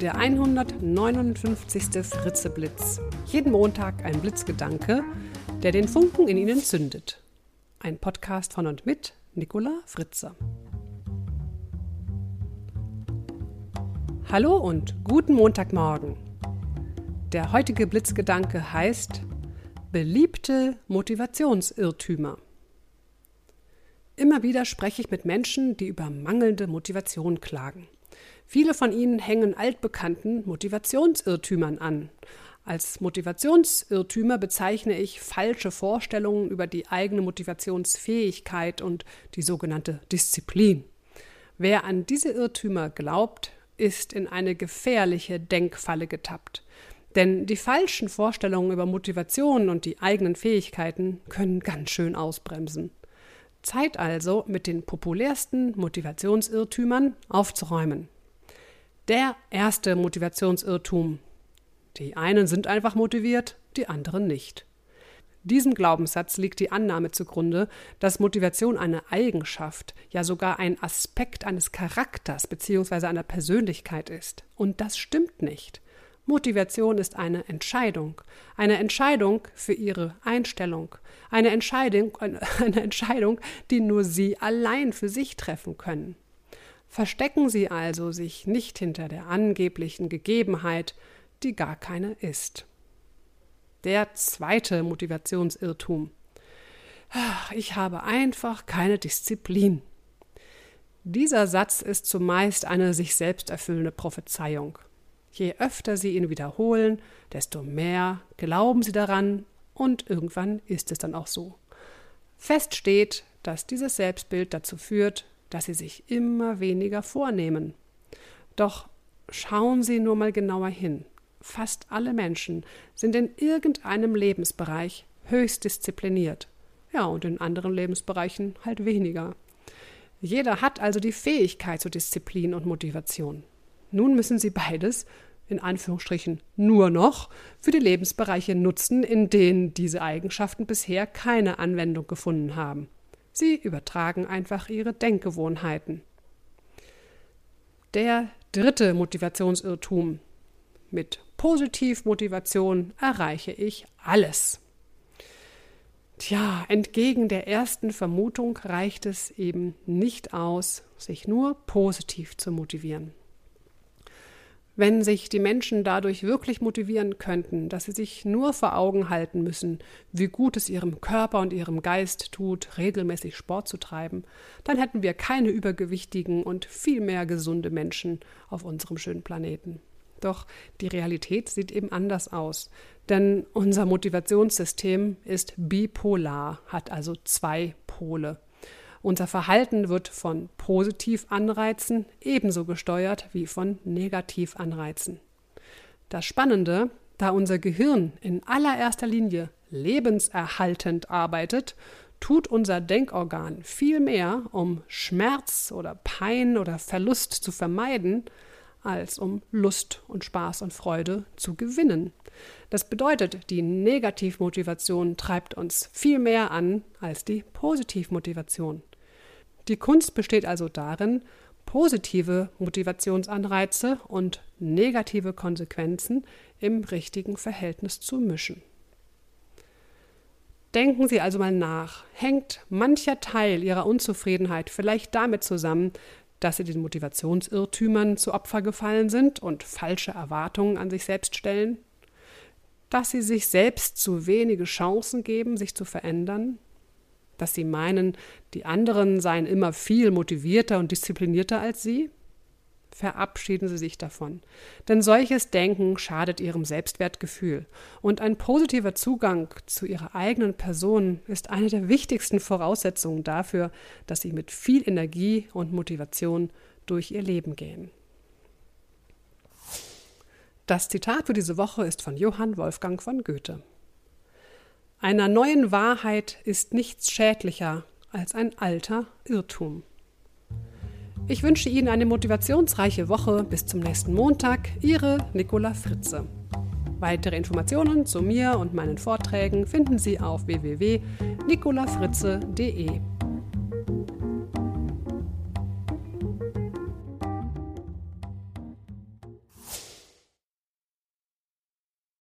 der 159. Fritzeblitz. Jeden Montag ein Blitzgedanke, der den Funken in Ihnen zündet. Ein Podcast von und mit Nicola Fritze. Hallo und guten Montagmorgen. Der heutige Blitzgedanke heißt Beliebte Motivationsirrtümer. Immer wieder spreche ich mit Menschen, die über mangelnde Motivation klagen. Viele von ihnen hängen altbekannten Motivationsirrtümern an. Als Motivationsirrtümer bezeichne ich falsche Vorstellungen über die eigene Motivationsfähigkeit und die sogenannte Disziplin. Wer an diese Irrtümer glaubt, ist in eine gefährliche Denkfalle getappt. Denn die falschen Vorstellungen über Motivation und die eigenen Fähigkeiten können ganz schön ausbremsen. Zeit also, mit den populärsten Motivationsirrtümern aufzuräumen. Der erste Motivationsirrtum. Die einen sind einfach motiviert, die anderen nicht. Diesem Glaubenssatz liegt die Annahme zugrunde, dass Motivation eine Eigenschaft, ja sogar ein Aspekt eines Charakters bzw. einer Persönlichkeit ist. Und das stimmt nicht. Motivation ist eine Entscheidung, eine Entscheidung für ihre Einstellung, eine Entscheidung, eine Entscheidung, die nur Sie allein für sich treffen können. Verstecken Sie also sich nicht hinter der angeblichen Gegebenheit, die gar keine ist. Der zweite Motivationsirrtum. Ich habe einfach keine Disziplin. Dieser Satz ist zumeist eine sich selbst erfüllende Prophezeiung. Je öfter Sie ihn wiederholen, desto mehr glauben Sie daran und irgendwann ist es dann auch so. Fest steht, dass dieses Selbstbild dazu führt, dass Sie sich immer weniger vornehmen. Doch schauen Sie nur mal genauer hin. Fast alle Menschen sind in irgendeinem Lebensbereich höchst diszipliniert. Ja, und in anderen Lebensbereichen halt weniger. Jeder hat also die Fähigkeit zu Disziplin und Motivation. Nun müssen sie beides, in Anführungsstrichen nur noch, für die Lebensbereiche nutzen, in denen diese Eigenschaften bisher keine Anwendung gefunden haben. Sie übertragen einfach ihre Denkgewohnheiten. Der dritte Motivationsirrtum. Mit Positivmotivation erreiche ich alles. Tja, entgegen der ersten Vermutung reicht es eben nicht aus, sich nur positiv zu motivieren. Wenn sich die Menschen dadurch wirklich motivieren könnten, dass sie sich nur vor Augen halten müssen, wie gut es ihrem Körper und ihrem Geist tut, regelmäßig Sport zu treiben, dann hätten wir keine übergewichtigen und viel mehr gesunde Menschen auf unserem schönen Planeten. Doch die Realität sieht eben anders aus, denn unser Motivationssystem ist bipolar, hat also zwei Pole. Unser Verhalten wird von Positivanreizen ebenso gesteuert wie von Negativanreizen. Das Spannende, da unser Gehirn in allererster Linie lebenserhaltend arbeitet, tut unser Denkorgan viel mehr, um Schmerz oder Pein oder Verlust zu vermeiden, als um Lust und Spaß und Freude zu gewinnen. Das bedeutet, die Negativmotivation treibt uns viel mehr an als die Positivmotivation. Die Kunst besteht also darin, positive Motivationsanreize und negative Konsequenzen im richtigen Verhältnis zu mischen. Denken Sie also mal nach, hängt mancher Teil Ihrer Unzufriedenheit vielleicht damit zusammen, dass Sie den Motivationsirrtümern zu Opfer gefallen sind und falsche Erwartungen an sich selbst stellen? Dass Sie sich selbst zu wenige Chancen geben, sich zu verändern? dass sie meinen, die anderen seien immer viel motivierter und disziplinierter als sie? Verabschieden Sie sich davon. Denn solches Denken schadet Ihrem Selbstwertgefühl. Und ein positiver Zugang zu Ihrer eigenen Person ist eine der wichtigsten Voraussetzungen dafür, dass Sie mit viel Energie und Motivation durch Ihr Leben gehen. Das Zitat für diese Woche ist von Johann Wolfgang von Goethe. Einer neuen Wahrheit ist nichts schädlicher als ein alter Irrtum. Ich wünsche Ihnen eine motivationsreiche Woche. Bis zum nächsten Montag. Ihre Nicola Fritze. Weitere Informationen zu mir und meinen Vorträgen finden Sie auf www.nicolafritze.de.